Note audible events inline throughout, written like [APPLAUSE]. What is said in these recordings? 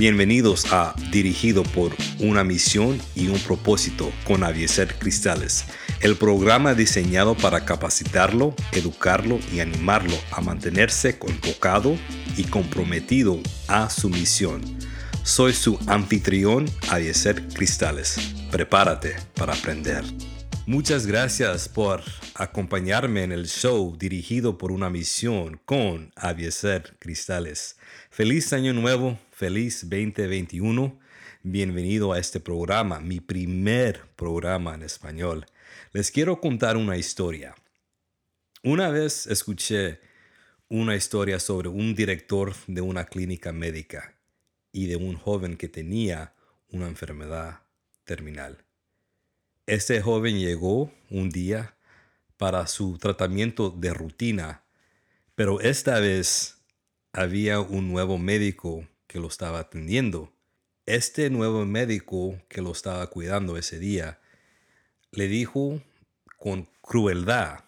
Bienvenidos a Dirigido por una misión y un propósito con Avieser Cristales, el programa diseñado para capacitarlo, educarlo y animarlo a mantenerse convocado y comprometido a su misión. Soy su anfitrión Avieser Cristales. Prepárate para aprender. Muchas gracias por acompañarme en el show dirigido por una misión con Avieser Cristales. Feliz año nuevo, feliz 2021. Bienvenido a este programa, mi primer programa en español. Les quiero contar una historia. Una vez escuché una historia sobre un director de una clínica médica y de un joven que tenía una enfermedad terminal. Este joven llegó un día para su tratamiento de rutina, pero esta vez había un nuevo médico que lo estaba atendiendo. Este nuevo médico que lo estaba cuidando ese día le dijo con crueldad,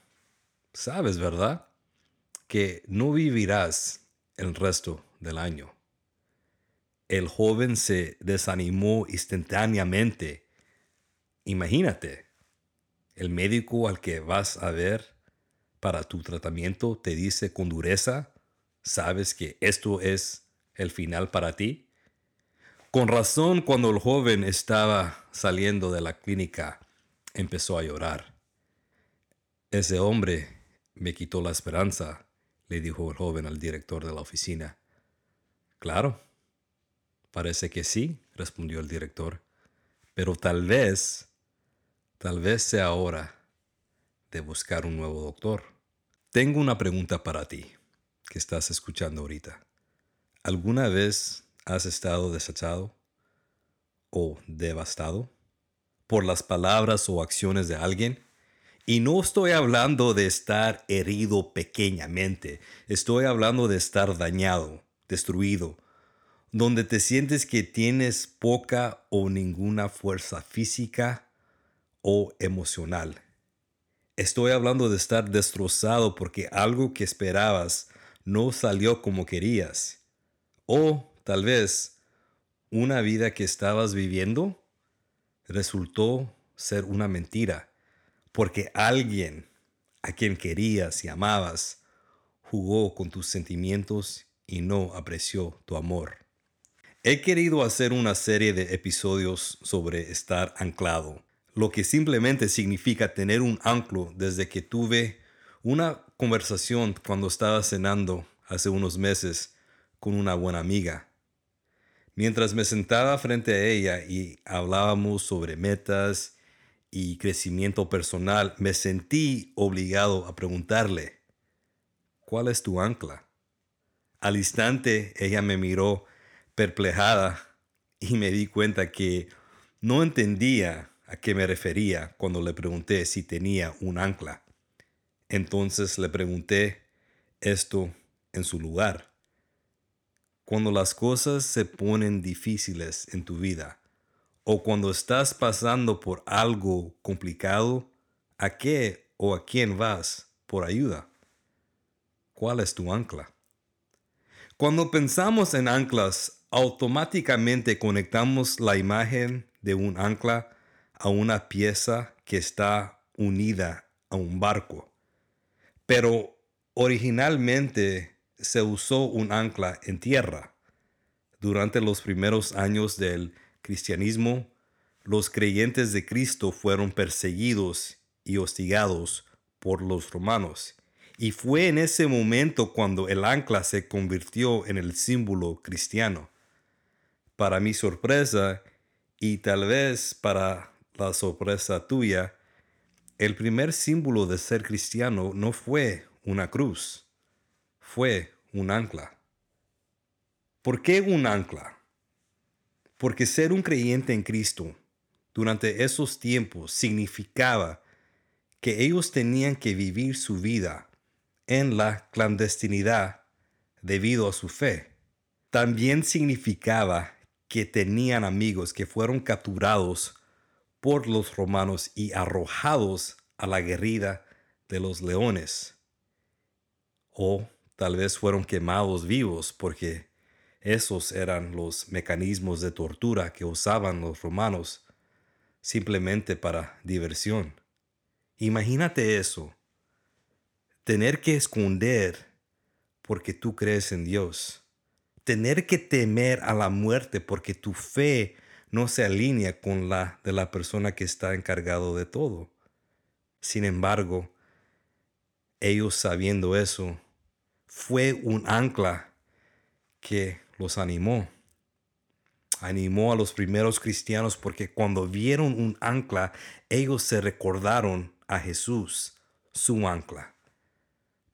sabes, ¿verdad? Que no vivirás el resto del año. El joven se desanimó instantáneamente Imagínate, el médico al que vas a ver para tu tratamiento te dice con dureza, ¿sabes que esto es el final para ti? Con razón, cuando el joven estaba saliendo de la clínica, empezó a llorar. Ese hombre me quitó la esperanza, le dijo el joven al director de la oficina. Claro, parece que sí, respondió el director, pero tal vez Tal vez sea hora de buscar un nuevo doctor. Tengo una pregunta para ti que estás escuchando ahorita. ¿Alguna vez has estado desechado o devastado por las palabras o acciones de alguien? Y no estoy hablando de estar herido pequeñamente, estoy hablando de estar dañado, destruido, donde te sientes que tienes poca o ninguna fuerza física o emocional. Estoy hablando de estar destrozado porque algo que esperabas no salió como querías. O tal vez una vida que estabas viviendo resultó ser una mentira porque alguien a quien querías y amabas jugó con tus sentimientos y no apreció tu amor. He querido hacer una serie de episodios sobre estar anclado lo que simplemente significa tener un anclo desde que tuve una conversación cuando estaba cenando hace unos meses con una buena amiga. Mientras me sentaba frente a ella y hablábamos sobre metas y crecimiento personal, me sentí obligado a preguntarle, ¿cuál es tu ancla? Al instante ella me miró perplejada y me di cuenta que no entendía a qué me refería cuando le pregunté si tenía un ancla. Entonces le pregunté esto en su lugar. Cuando las cosas se ponen difíciles en tu vida o cuando estás pasando por algo complicado, ¿a qué o a quién vas por ayuda? ¿Cuál es tu ancla? Cuando pensamos en anclas, automáticamente conectamos la imagen de un ancla a una pieza que está unida a un barco. Pero originalmente se usó un ancla en tierra. Durante los primeros años del cristianismo, los creyentes de Cristo fueron perseguidos y hostigados por los romanos. Y fue en ese momento cuando el ancla se convirtió en el símbolo cristiano. Para mi sorpresa, y tal vez para sorpresa tuya, el primer símbolo de ser cristiano no fue una cruz, fue un ancla. ¿Por qué un ancla? Porque ser un creyente en Cristo durante esos tiempos significaba que ellos tenían que vivir su vida en la clandestinidad debido a su fe. También significaba que tenían amigos que fueron capturados por los romanos y arrojados a la guerrilla de los leones. O tal vez fueron quemados vivos porque Esos eran los mecanismos de tortura que usaban los romanos simplemente para diversión. Imagínate eso. Tener que esconder porque tú crees en Dios. Tener que temer a la muerte porque tu fe no se alinea con la de la persona que está encargado de todo. Sin embargo, ellos sabiendo eso, fue un ancla que los animó. Animó a los primeros cristianos porque cuando vieron un ancla, ellos se recordaron a Jesús, su ancla.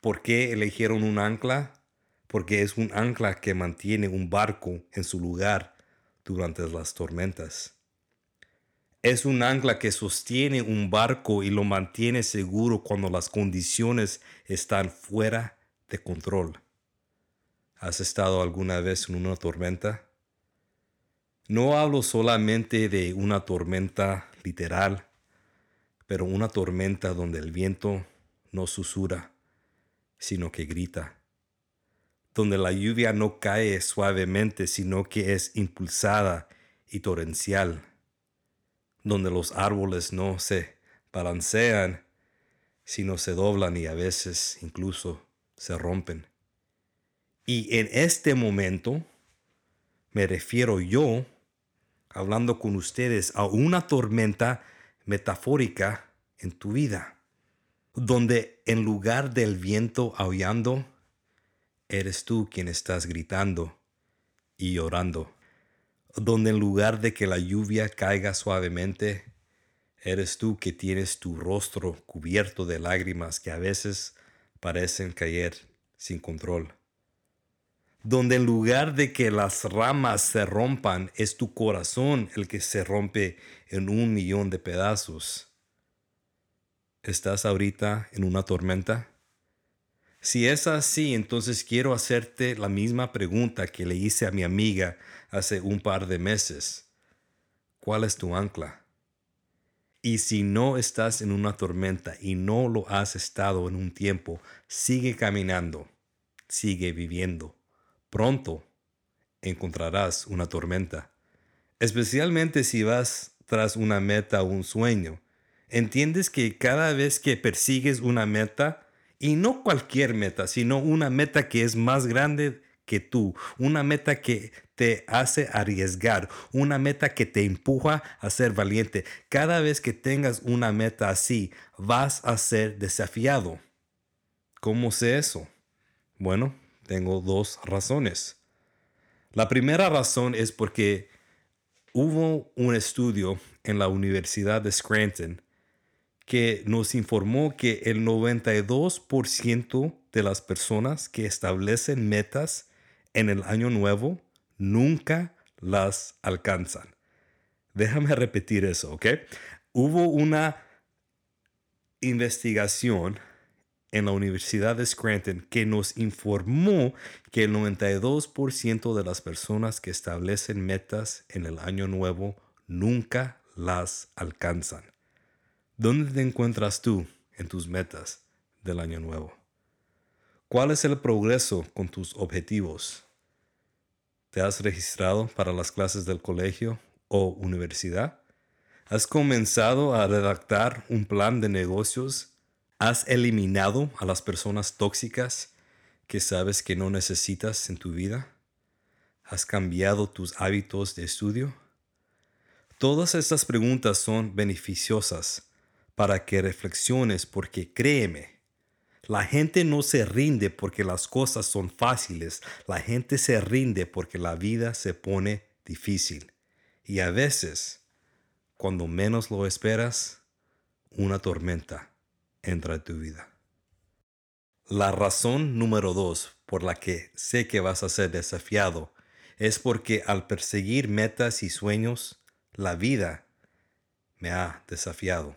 ¿Por qué eligieron un ancla? Porque es un ancla que mantiene un barco en su lugar durante las tormentas. Es un ancla que sostiene un barco y lo mantiene seguro cuando las condiciones están fuera de control. ¿Has estado alguna vez en una tormenta? No hablo solamente de una tormenta literal, pero una tormenta donde el viento no susura, sino que grita donde la lluvia no cae suavemente, sino que es impulsada y torrencial, donde los árboles no se balancean, sino se doblan y a veces incluso se rompen. Y en este momento me refiero yo, hablando con ustedes, a una tormenta metafórica en tu vida, donde en lugar del viento aullando, eres tú quien estás gritando y llorando, donde en lugar de que la lluvia caiga suavemente, eres tú que tienes tu rostro cubierto de lágrimas que a veces parecen caer sin control. Donde en lugar de que las ramas se rompan, es tu corazón el que se rompe en un millón de pedazos. ¿Estás ahorita en una tormenta? Si es así, entonces quiero hacerte la misma pregunta que le hice a mi amiga hace un par de meses. ¿Cuál es tu ancla? Y si no estás en una tormenta y no lo has estado en un tiempo, sigue caminando, sigue viviendo. Pronto encontrarás una tormenta, especialmente si vas tras una meta o un sueño. ¿Entiendes que cada vez que persigues una meta, y no cualquier meta, sino una meta que es más grande que tú, una meta que te hace arriesgar, una meta que te empuja a ser valiente. Cada vez que tengas una meta así, vas a ser desafiado. ¿Cómo sé eso? Bueno, tengo dos razones. La primera razón es porque hubo un estudio en la Universidad de Scranton que nos informó que el 92% de las personas que establecen metas en el año nuevo nunca las alcanzan. Déjame repetir eso, ¿ok? Hubo una investigación en la Universidad de Scranton que nos informó que el 92% de las personas que establecen metas en el año nuevo nunca las alcanzan. ¿Dónde te encuentras tú en tus metas del año nuevo? ¿Cuál es el progreso con tus objetivos? ¿Te has registrado para las clases del colegio o universidad? ¿Has comenzado a redactar un plan de negocios? ¿Has eliminado a las personas tóxicas que sabes que no necesitas en tu vida? ¿Has cambiado tus hábitos de estudio? Todas estas preguntas son beneficiosas para que reflexiones porque créeme, la gente no se rinde porque las cosas son fáciles, la gente se rinde porque la vida se pone difícil. Y a veces, cuando menos lo esperas, una tormenta entra en tu vida. La razón número dos por la que sé que vas a ser desafiado es porque al perseguir metas y sueños, la vida me ha desafiado.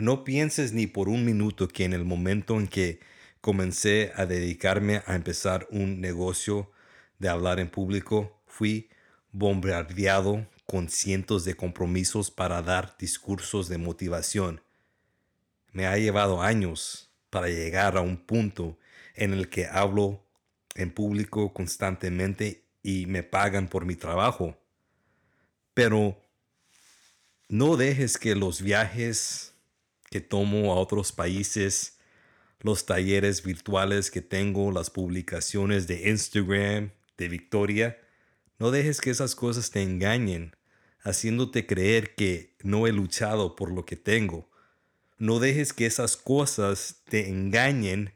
No pienses ni por un minuto que en el momento en que comencé a dedicarme a empezar un negocio de hablar en público, fui bombardeado con cientos de compromisos para dar discursos de motivación. Me ha llevado años para llegar a un punto en el que hablo en público constantemente y me pagan por mi trabajo. Pero no dejes que los viajes que tomo a otros países, los talleres virtuales que tengo, las publicaciones de Instagram, de Victoria, no dejes que esas cosas te engañen, haciéndote creer que no he luchado por lo que tengo. No dejes que esas cosas te engañen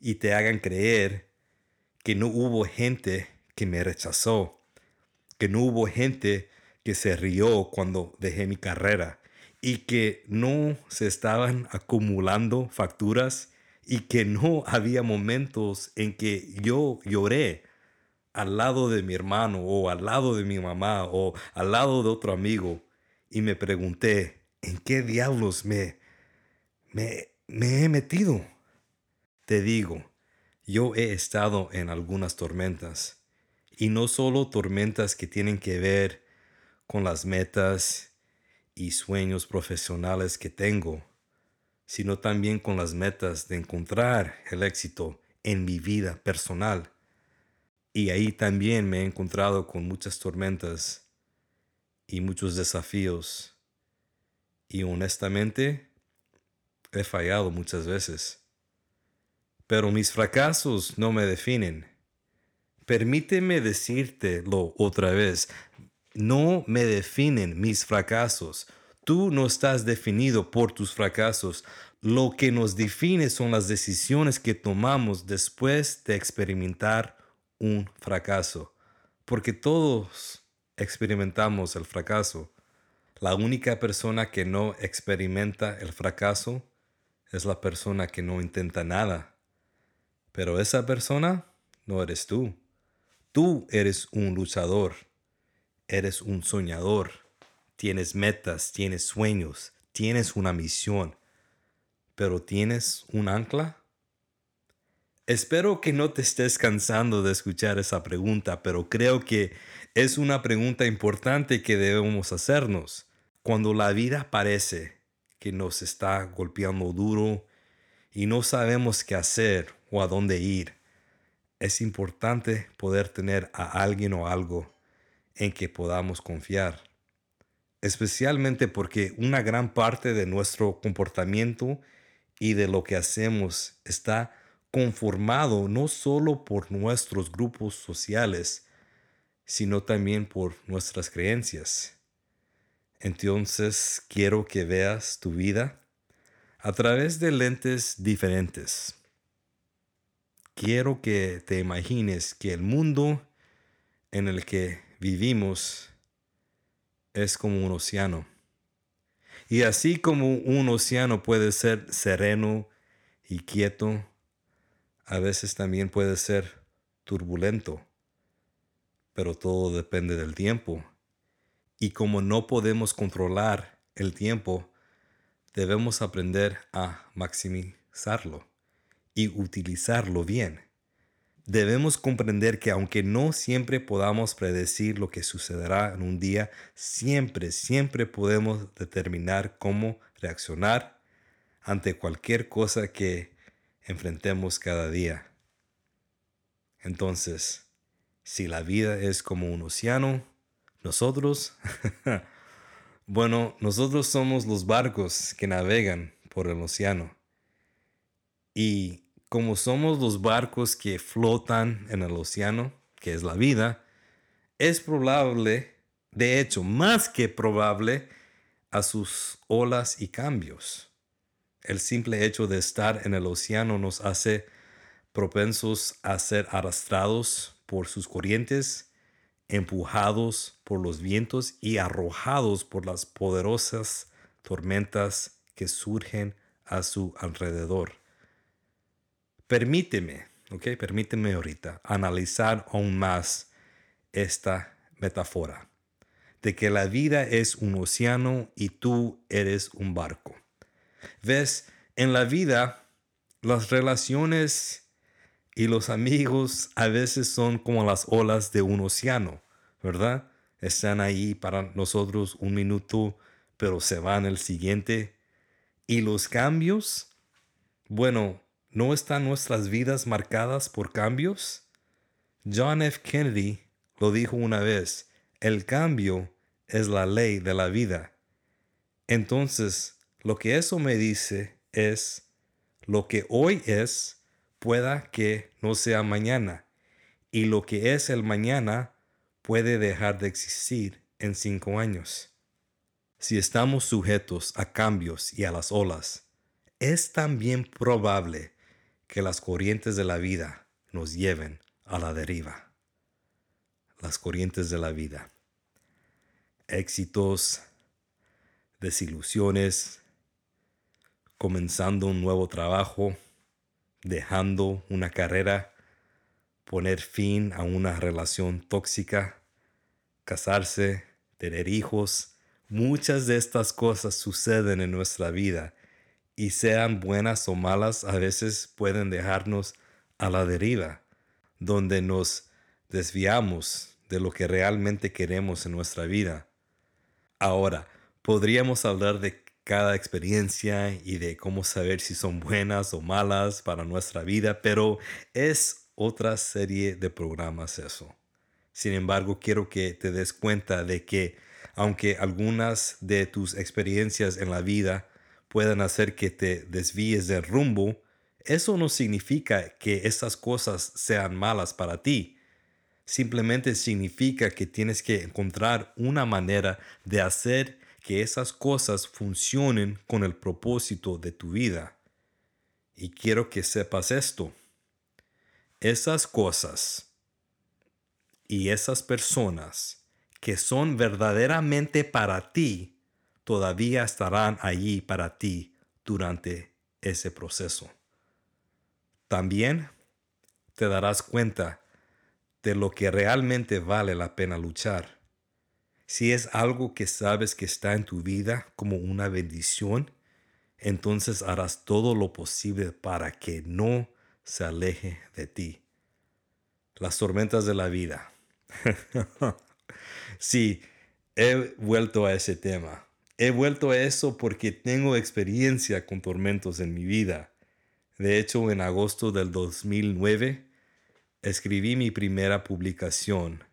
y te hagan creer que no hubo gente que me rechazó, que no hubo gente que se rió cuando dejé mi carrera y que no se estaban acumulando facturas y que no había momentos en que yo lloré al lado de mi hermano o al lado de mi mamá o al lado de otro amigo y me pregunté, ¿en qué diablos me, me, me he metido? Te digo, yo he estado en algunas tormentas y no solo tormentas que tienen que ver con las metas y sueños profesionales que tengo, sino también con las metas de encontrar el éxito en mi vida personal. Y ahí también me he encontrado con muchas tormentas y muchos desafíos. Y honestamente, he fallado muchas veces. Pero mis fracasos no me definen. Permíteme decírtelo otra vez. No me definen mis fracasos. Tú no estás definido por tus fracasos. Lo que nos define son las decisiones que tomamos después de experimentar un fracaso. Porque todos experimentamos el fracaso. La única persona que no experimenta el fracaso es la persona que no intenta nada. Pero esa persona no eres tú. Tú eres un luchador eres un soñador, tienes metas, tienes sueños, tienes una misión, pero ¿tienes un ancla? Espero que no te estés cansando de escuchar esa pregunta, pero creo que es una pregunta importante que debemos hacernos. Cuando la vida parece que nos está golpeando duro y no sabemos qué hacer o a dónde ir, es importante poder tener a alguien o algo en que podamos confiar, especialmente porque una gran parte de nuestro comportamiento y de lo que hacemos está conformado no solo por nuestros grupos sociales, sino también por nuestras creencias. Entonces quiero que veas tu vida a través de lentes diferentes. Quiero que te imagines que el mundo en el que vivimos es como un océano. Y así como un océano puede ser sereno y quieto, a veces también puede ser turbulento. Pero todo depende del tiempo. Y como no podemos controlar el tiempo, debemos aprender a maximizarlo y utilizarlo bien debemos comprender que aunque no siempre podamos predecir lo que sucederá en un día, siempre, siempre podemos determinar cómo reaccionar ante cualquier cosa que enfrentemos cada día. Entonces, si la vida es como un océano, nosotros, [LAUGHS] bueno, nosotros somos los barcos que navegan por el océano. Y como somos los barcos que flotan en el océano, que es la vida, es probable, de hecho, más que probable, a sus olas y cambios. El simple hecho de estar en el océano nos hace propensos a ser arrastrados por sus corrientes, empujados por los vientos y arrojados por las poderosas tormentas que surgen a su alrededor. Permíteme, ok, permíteme ahorita analizar aún más esta metáfora de que la vida es un océano y tú eres un barco. Ves, en la vida las relaciones y los amigos a veces son como las olas de un océano, ¿verdad? Están ahí para nosotros un minuto, pero se van el siguiente. Y los cambios, bueno, ¿No están nuestras vidas marcadas por cambios? John F. Kennedy lo dijo una vez, el cambio es la ley de la vida. Entonces, lo que eso me dice es, lo que hoy es, pueda que no sea mañana, y lo que es el mañana puede dejar de existir en cinco años. Si estamos sujetos a cambios y a las olas, es también probable que las corrientes de la vida nos lleven a la deriva. Las corrientes de la vida. Éxitos, desilusiones, comenzando un nuevo trabajo, dejando una carrera, poner fin a una relación tóxica, casarse, tener hijos. Muchas de estas cosas suceden en nuestra vida y sean buenas o malas, a veces pueden dejarnos a la deriva, donde nos desviamos de lo que realmente queremos en nuestra vida. Ahora, podríamos hablar de cada experiencia y de cómo saber si son buenas o malas para nuestra vida, pero es otra serie de programas eso. Sin embargo, quiero que te des cuenta de que aunque algunas de tus experiencias en la vida puedan hacer que te desvíes del rumbo, eso no significa que esas cosas sean malas para ti. Simplemente significa que tienes que encontrar una manera de hacer que esas cosas funcionen con el propósito de tu vida. Y quiero que sepas esto. Esas cosas y esas personas que son verdaderamente para ti todavía estarán allí para ti durante ese proceso. También te darás cuenta de lo que realmente vale la pena luchar. Si es algo que sabes que está en tu vida como una bendición, entonces harás todo lo posible para que no se aleje de ti. Las tormentas de la vida. [LAUGHS] sí, he vuelto a ese tema. He vuelto a eso porque tengo experiencia con tormentos en mi vida. De hecho, en agosto del 2009 escribí mi primera publicación.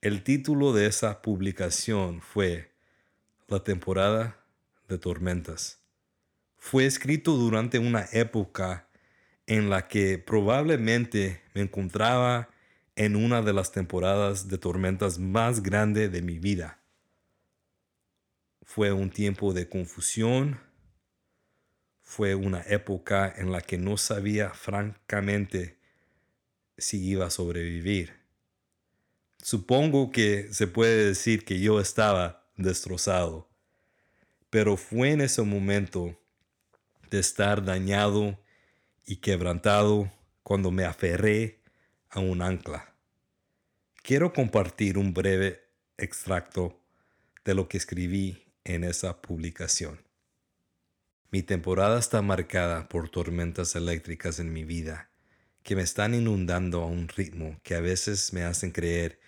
El título de esa publicación fue La temporada de tormentas. Fue escrito durante una época en la que probablemente me encontraba en una de las temporadas de tormentas más grande de mi vida. Fue un tiempo de confusión. Fue una época en la que no sabía francamente si iba a sobrevivir. Supongo que se puede decir que yo estaba destrozado, pero fue en ese momento de estar dañado y quebrantado cuando me aferré a un ancla. Quiero compartir un breve extracto de lo que escribí en esa publicación. Mi temporada está marcada por tormentas eléctricas en mi vida que me están inundando a un ritmo que a veces me hacen creer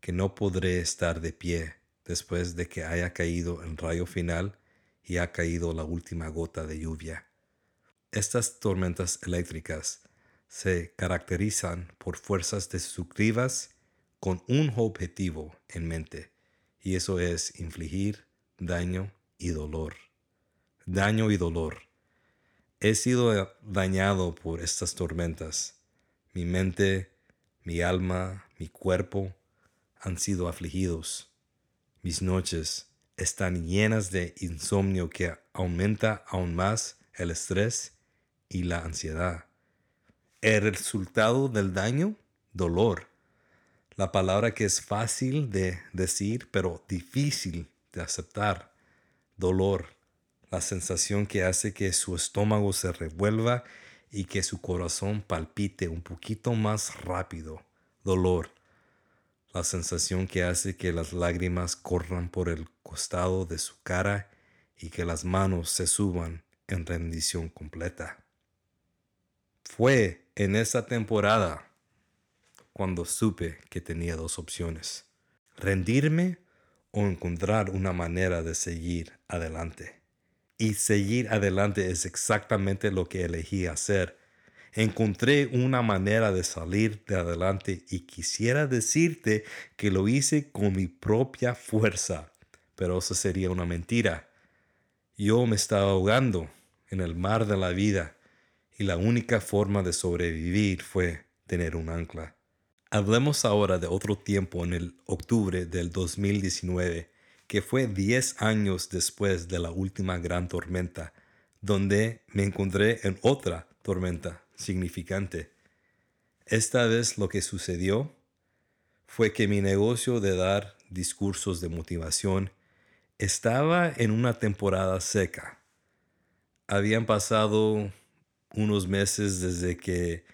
que no podré estar de pie después de que haya caído el rayo final y ha caído la última gota de lluvia. Estas tormentas eléctricas se caracterizan por fuerzas destructivas con un objetivo en mente, y eso es infligir daño y dolor. Daño y dolor. He sido dañado por estas tormentas. Mi mente, mi alma, mi cuerpo han sido afligidos. Mis noches están llenas de insomnio que aumenta aún más el estrés y la ansiedad. El resultado del daño, dolor. La palabra que es fácil de decir pero difícil de aceptar, dolor, la sensación que hace que su estómago se revuelva y que su corazón palpite un poquito más rápido, dolor, la sensación que hace que las lágrimas corran por el costado de su cara y que las manos se suban en rendición completa. Fue en esa temporada cuando supe que tenía dos opciones, rendirme o encontrar una manera de seguir adelante. Y seguir adelante es exactamente lo que elegí hacer encontré una manera de salir de adelante y quisiera decirte que lo hice con mi propia fuerza, pero eso sería una mentira. Yo me estaba ahogando en el mar de la vida y la única forma de sobrevivir fue tener un ancla. Hablemos ahora de otro tiempo en el octubre del 2019, que fue 10 años después de la última gran tormenta, donde me encontré en otra tormenta significante. Esta vez lo que sucedió fue que mi negocio de dar discursos de motivación estaba en una temporada seca. Habían pasado unos meses desde que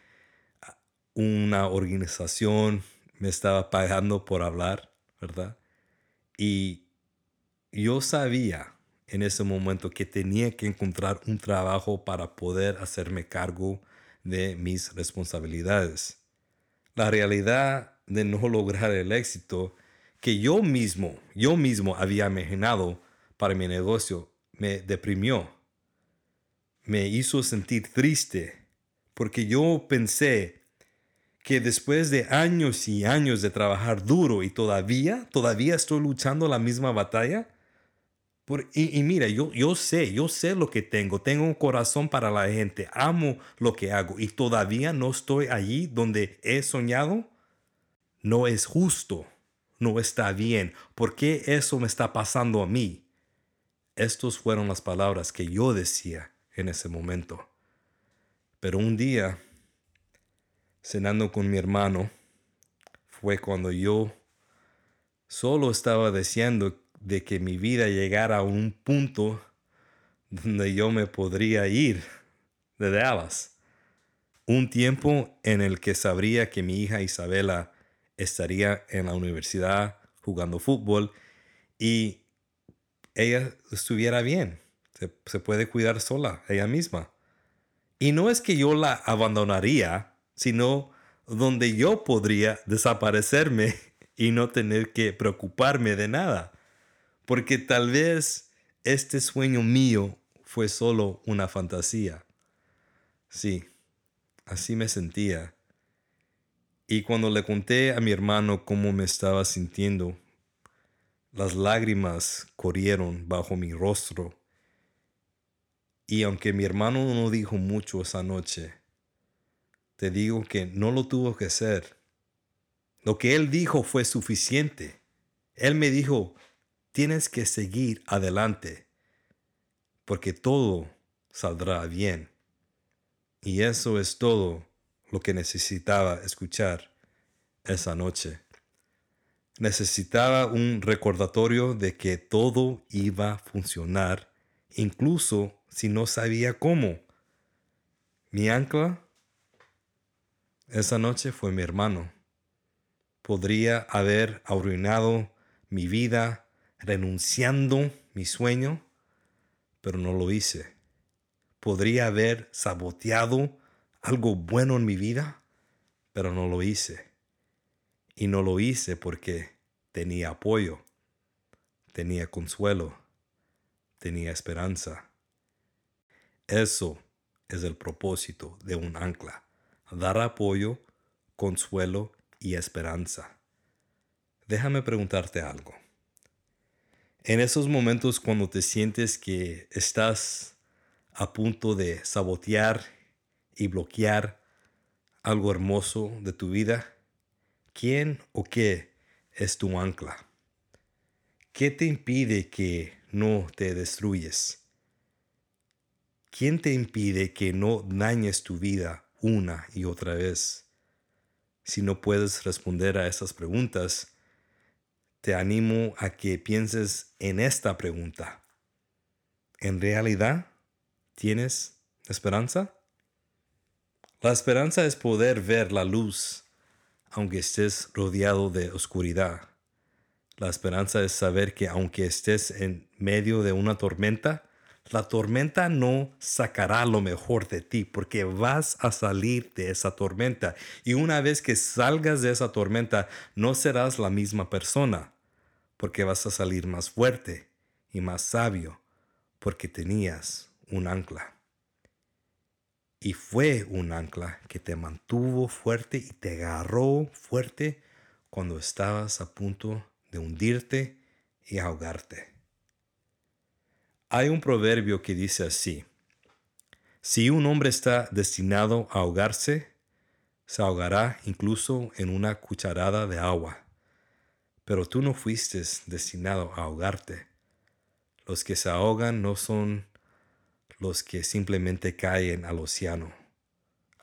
una organización me estaba pagando por hablar, ¿verdad? Y yo sabía en ese momento que tenía que encontrar un trabajo para poder hacerme cargo de mis responsabilidades. La realidad de no lograr el éxito que yo mismo, yo mismo había imaginado para mi negocio, me deprimió. Me hizo sentir triste porque yo pensé que después de años y años de trabajar duro y todavía, todavía estoy luchando la misma batalla, y, mira, yo, yo sé, yo sé lo que tengo, tengo un corazón para la gente, amo lo que hago y todavía no estoy allí donde he soñado. No es justo, no está bien. ¿Por qué eso me está pasando a mí? Estas fueron las palabras que yo decía en ese momento. Pero un día, cenando con mi hermano, fue cuando yo solo estaba deseando de que mi vida llegara a un punto donde yo me podría ir de Dallas. Un tiempo en el que sabría que mi hija Isabela estaría en la universidad jugando fútbol y ella estuviera bien. Se, se, puede cuidar sola, ella misma. Y no es que yo la abandonaría, sino donde yo podría desaparecerme [LAUGHS] y no tener que preocuparme de nada porque tal vez este sueño mío fue solo una fantasía. Sí, así me sentía. Y cuando le conté a mi hermano cómo me estaba sintiendo, las lágrimas corrieron bajo mi rostro. Y aunque mi hermano no dijo mucho esa noche, te digo que no lo tuvo que hacer. Lo que él dijo fue suficiente. Él me dijo, Tienes que seguir adelante, porque todo saldrá bien. Y eso es todo lo que necesitaba escuchar esa noche. Necesitaba un recordatorio de que todo iba a funcionar, incluso si no sabía cómo. Mi ancla esa noche fue mi hermano. Podría haber arruinado mi vida, renunciando mi sueño, pero no lo hice. Podría haber saboteado algo bueno en mi vida, pero no lo hice. Y no lo hice porque tenía apoyo, tenía consuelo, tenía esperanza. Eso es el propósito de un ancla, dar apoyo, consuelo y esperanza. Déjame preguntarte algo. En esos momentos cuando te sientes que estás a punto de sabotear y bloquear algo hermoso de tu vida, ¿quién o qué es tu ancla? ¿Qué te impide que no te destruyes? ¿Quién te impide que no dañes tu vida una y otra vez? Si no puedes responder a esas preguntas, te animo a que pienses en esta pregunta. ¿En realidad tienes esperanza? La esperanza es poder ver la luz aunque estés rodeado de oscuridad. La esperanza es saber que aunque estés en medio de una tormenta, la tormenta no sacará lo mejor de ti porque vas a salir de esa tormenta. Y una vez que salgas de esa tormenta, no serás la misma persona porque vas a salir más fuerte y más sabio porque tenías un ancla. y fue un ancla que te mantuvo fuerte y te agarró fuerte cuando estabas a punto de hundirte y ahogarte. Hay un proverbio que dice así, si un hombre está destinado a ahogarse, se ahogará incluso en una cucharada de agua. Pero tú no fuiste destinado a ahogarte. Los que se ahogan no son los que simplemente caen al océano.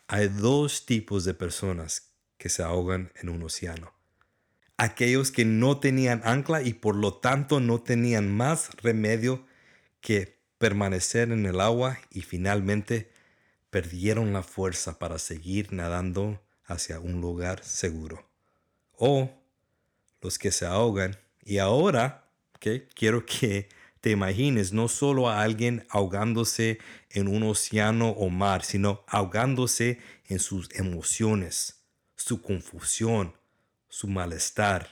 Hay dos tipos de personas que se ahogan en un océano. Aquellos que no tenían ancla y por lo tanto no tenían más remedio que permanecer en el agua y finalmente perdieron la fuerza para seguir nadando hacia un lugar seguro. O los que se ahogan y ahora, que quiero que te imagines no solo a alguien ahogándose en un océano o mar, sino ahogándose en sus emociones, su confusión, su malestar.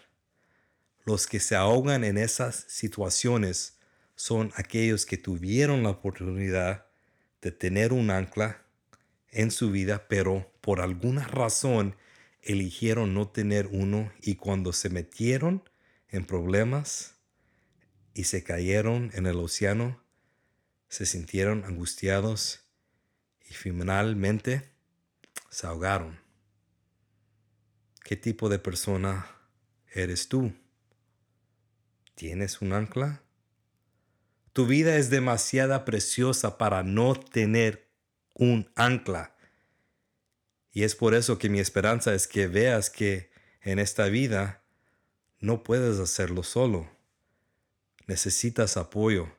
Los que se ahogan en esas situaciones son aquellos que tuvieron la oportunidad de tener un ancla en su vida, pero por alguna razón eligieron no tener uno y cuando se metieron en problemas, y se cayeron en el océano, se sintieron angustiados y finalmente se ahogaron. ¿Qué tipo de persona eres tú? ¿Tienes un ancla? Tu vida es demasiado preciosa para no tener un ancla. Y es por eso que mi esperanza es que veas que en esta vida no puedes hacerlo solo necesitas apoyo,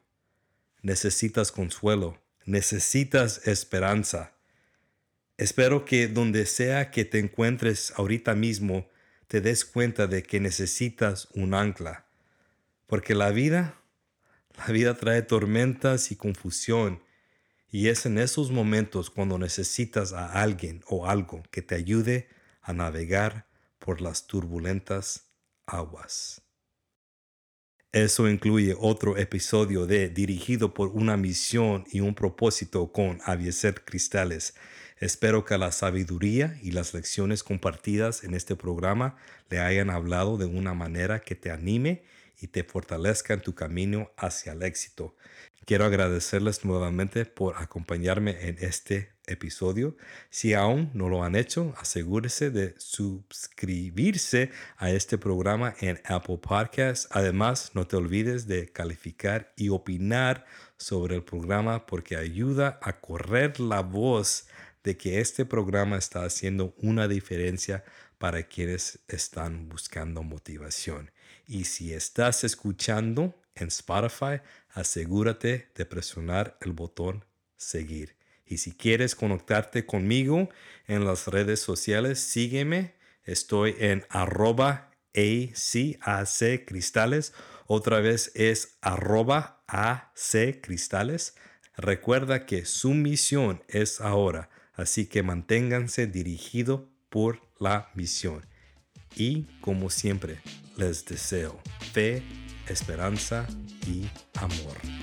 necesitas consuelo, necesitas esperanza. Espero que donde sea que te encuentres ahorita mismo, te des cuenta de que necesitas un ancla. Porque la vida, la vida trae tormentas y confusión. Y es en esos momentos cuando necesitas a alguien o algo que te ayude a navegar por las turbulentas aguas. Eso incluye otro episodio de Dirigido por una misión y un propósito con Avieser Cristales. Espero que la sabiduría y las lecciones compartidas en este programa le hayan hablado de una manera que te anime y te fortalezca en tu camino hacia el éxito. Quiero agradecerles nuevamente por acompañarme en este episodio. Si aún no lo han hecho, asegúrese de suscribirse a este programa en Apple Podcasts. Además, no te olvides de calificar y opinar sobre el programa porque ayuda a correr la voz de que este programa está haciendo una diferencia para quienes están buscando motivación. Y si estás escuchando en Spotify, asegúrate de presionar el botón seguir. Y si quieres conectarte conmigo en las redes sociales, sígueme. Estoy en arroba ACAC Cristales. Otra vez es arroba AC Cristales. Recuerda que su misión es ahora, así que manténganse dirigido por la misión. Y como siempre, les deseo fe, esperanza y amor.